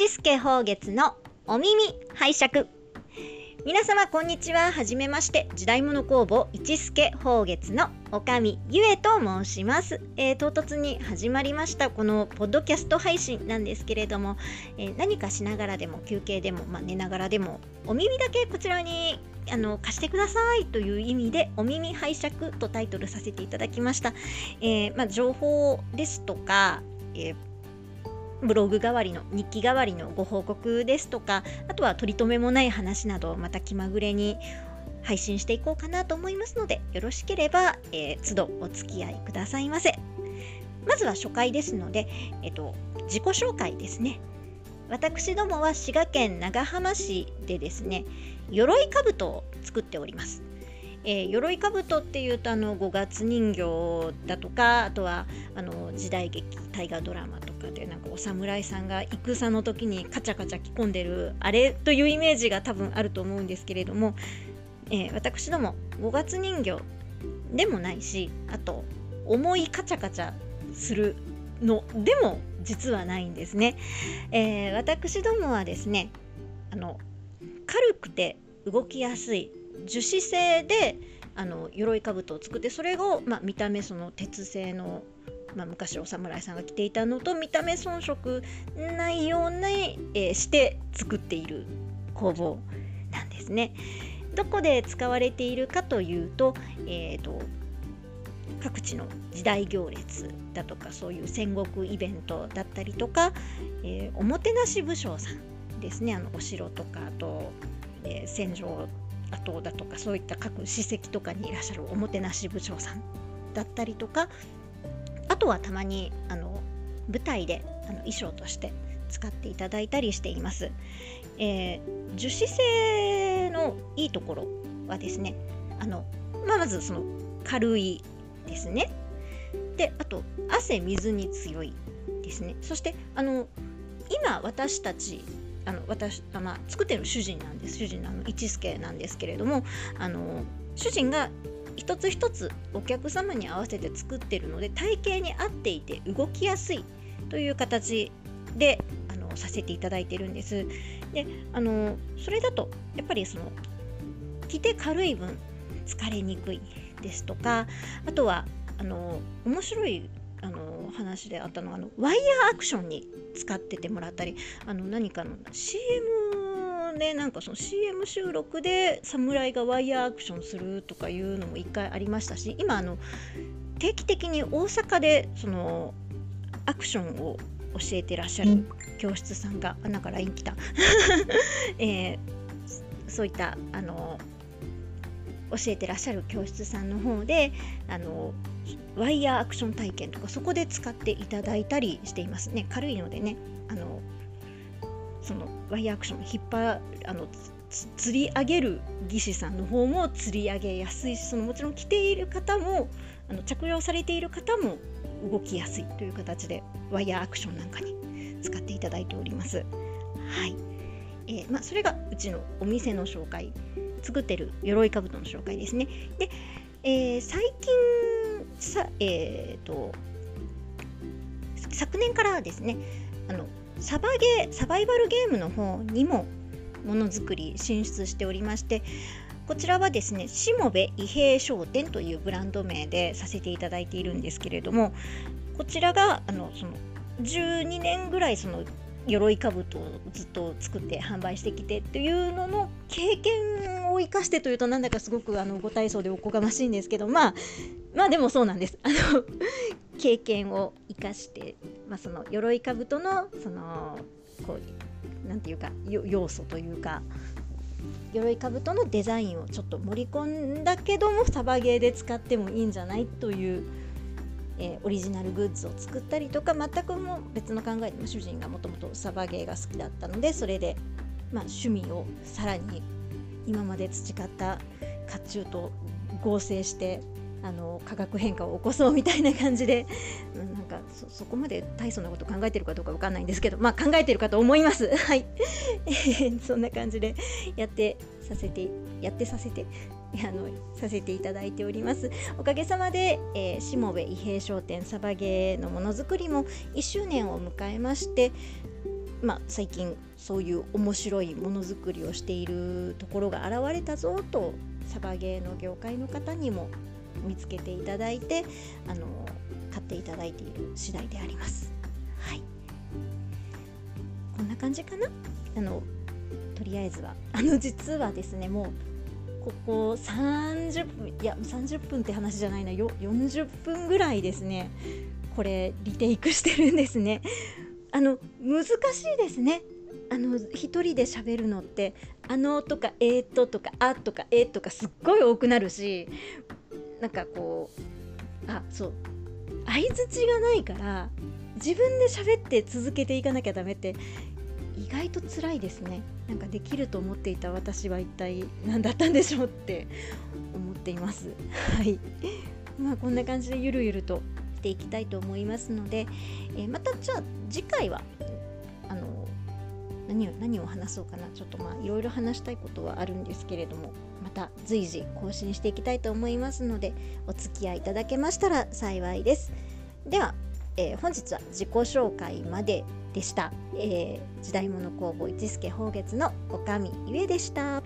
一助宝月のお耳拝借。皆様こんにちは。はじめまして。時代物工房一助宝月のおかみゆえと申します、えー唐突に始まりました。このポッドキャスト配信なんですけれども、えー何かしながらでも休憩でも、まあ、寝ながらでもお耳だけこちらにあの貸してください。という意味でお耳拝借とタイトルさせていただきました、えーまあ、情報ですとか、えブログ代わりの日記代わりのご報告ですとかあとは取り留めもない話などまた気まぐれに配信していこうかなと思いますのでよろしければ、えー、都度お付き合いくださいませ。まずは初回ですので、えっと、自己紹介ですね。私どもは滋賀県長浜市でですね鎧兜を作っております。えー、鎧兜っていうとあの五月人形だとかあとはあの時代劇大河ドラマとかでなんかお侍さんが戦の時にカチャカチャ着込んでるあれというイメージが多分あると思うんですけれども、えー私ども五月人形でもないしあと重いカチャカチャするのでも実はないんですね。えー私どもはですねあの軽くて動きやすい樹脂製であの鎧兜を作ってそれを、まあ、見た目その鉄製の、まあ、昔お侍さんが着ていたのと見た目遜色ないように、えーして作っている工房なんですね。どこで使われているかというと,、えーと各地の時代行列だとかそういう戦国イベントだったりとか、えーおもてなし武将さんですねあのお城とかあと、えー戦場跡だとかそういった各史跡とかにいらっしゃるおもてなし部長さんだったりとかあとはたまにあの舞台であの衣装として使っていただいたりしています。えー樹脂製のいいところはですねあの、まあ、まずその軽いですね。であと汗水に強いですね。そしてあの今私たちあの私あ、まあ、作ってる主人なんです主人のあの一助なんですけれどもあの主人が一つ一つお客様に合わせて作ってるので体型に合っていて動きやすいという形であのさせていただいてるんです。であのそれだとやっぱりその着て軽い分疲れにくいですとかあとはあの面白いあの話であったのがあのワイヤーアクションに使っててもらったりあの何かの CM でなんかその CM 収録で侍がワイヤーアクションするとかいうのも一回ありましたし今あの定期的に大阪でそのアクションを教えてらっしゃる教室さんがあなんか LINE 来た、えーそういったあの教えてらっしゃる教室さんの方であのワイヤーアクション体験とかそこで使っていただいたりしていますね軽いのでねあのそのワイヤーアクション引っ張あの釣り上げる技師さんの方も釣り上げやすいしそのもちろん着ている方もあの着用されている方も動きやすいという形でワイヤーアクションなんかに使っていただいております。はいえーまあ、それがうちのお店の紹介作ってる鎧兜の紹介ですね。で、えー最近さ、えー、と昨年からですねあのサバゲーサバイバルゲームの方にもものづくり進出しておりましてこちらはですねしもべ伊兵商店というブランド名でさせていただいているんですけれどもこちらがあのその12年ぐらいその鎧兜をずっと作って販売してきてっていうのの経験を生かしてというとなんだかすごくあのご体操でおこがましいんですけどまあまあでもそうなんです。あの 経験を生かして、まあ、その鎧兜のそのこうなんていうか要素というか鎧兜のデザインをちょっと盛り込んだけどもサバゲーで使ってもいいんじゃないという、えーオリジナルグッズを作ったりとか全くも別の考えでも主人がもともとサバゲーが好きだったのでそれで、まあ、趣味をさらに今まで培った甲冑と合成してあの化学変化を起こそうみたいな感じで、うんなんかそこまで大層なこと考えてるかどうかわかんないんですけどまあ考えてるかと思います。はい。そんな感じでやってさせてやってさせてあのさせていただいております。おかげさまで、えー、しもべ伊兵商店サバゲーのものづくりも1周年を迎えましてまあ、最近そういう面白いものづくりをしているところが現れたぞとサバゲーの業界の方にも見つけていただいてあの買っていただいている次第であります。はい、こんな感じかな？あのとりあえずは。あの実はですねもうここ30分いや30分って話じゃないなよ40分ぐらいですねこれリテイクしてるんですね。あの難しいですね。あの一人で喋るのって「あの」とか「えー、と」とか「あ」とか「えー、とかすっごい多くなるしなんかこうあそう。相づちがないから自分で喋って続けていかなきゃダメって意外と辛いですね。なんかできると思っていた私は一体何だったんでしょうって思っています。はい。まあこんな感じでゆるゆるとしていきたいと思いますので、えー、またじゃあ次回は何を何を話そうかなちょっとまあいろいろ話したいことはあるんですけれどもまた随時更新していきたいと思いますのでお付き合いいただけましたら幸いですでは、えー、本日は自己紹介まででした、えー、時代物工房一助宝月の女将ゆえでした。